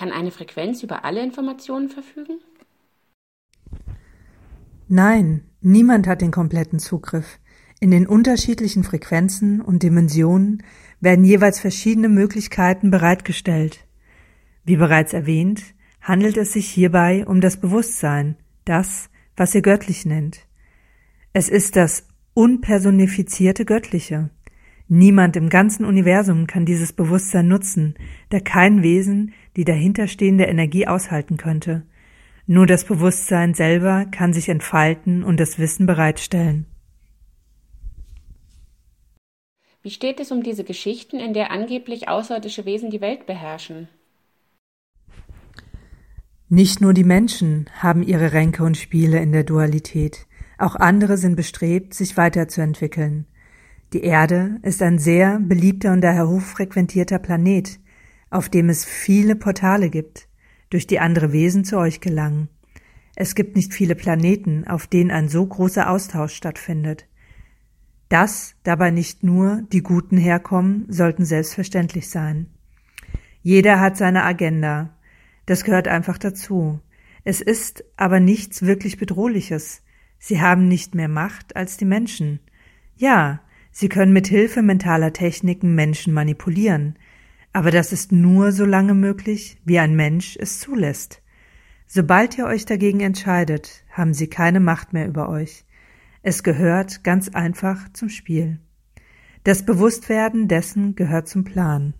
Kann eine Frequenz über alle Informationen verfügen? Nein, niemand hat den kompletten Zugriff. In den unterschiedlichen Frequenzen und Dimensionen werden jeweils verschiedene Möglichkeiten bereitgestellt. Wie bereits erwähnt, handelt es sich hierbei um das Bewusstsein, das, was ihr göttlich nennt. Es ist das unpersonifizierte Göttliche. Niemand im ganzen Universum kann dieses Bewusstsein nutzen, da kein Wesen die dahinterstehende Energie aushalten könnte. Nur das Bewusstsein selber kann sich entfalten und das Wissen bereitstellen. Wie steht es um diese Geschichten, in der angeblich außerirdische Wesen die Welt beherrschen? Nicht nur die Menschen haben ihre Ränke und Spiele in der Dualität, auch andere sind bestrebt, sich weiterzuentwickeln. Die Erde ist ein sehr beliebter und daher hochfrequentierter Planet, auf dem es viele Portale gibt, durch die andere Wesen zu euch gelangen. Es gibt nicht viele Planeten, auf denen ein so großer Austausch stattfindet. Dass dabei nicht nur die Guten herkommen, sollten selbstverständlich sein. Jeder hat seine Agenda, das gehört einfach dazu. Es ist aber nichts wirklich Bedrohliches. Sie haben nicht mehr Macht als die Menschen. Ja, sie können mit Hilfe mentaler Techniken Menschen manipulieren, aber das ist nur so lange möglich, wie ein Mensch es zulässt. Sobald ihr euch dagegen entscheidet, haben sie keine Macht mehr über euch. Es gehört ganz einfach zum Spiel. Das Bewusstwerden dessen gehört zum Plan.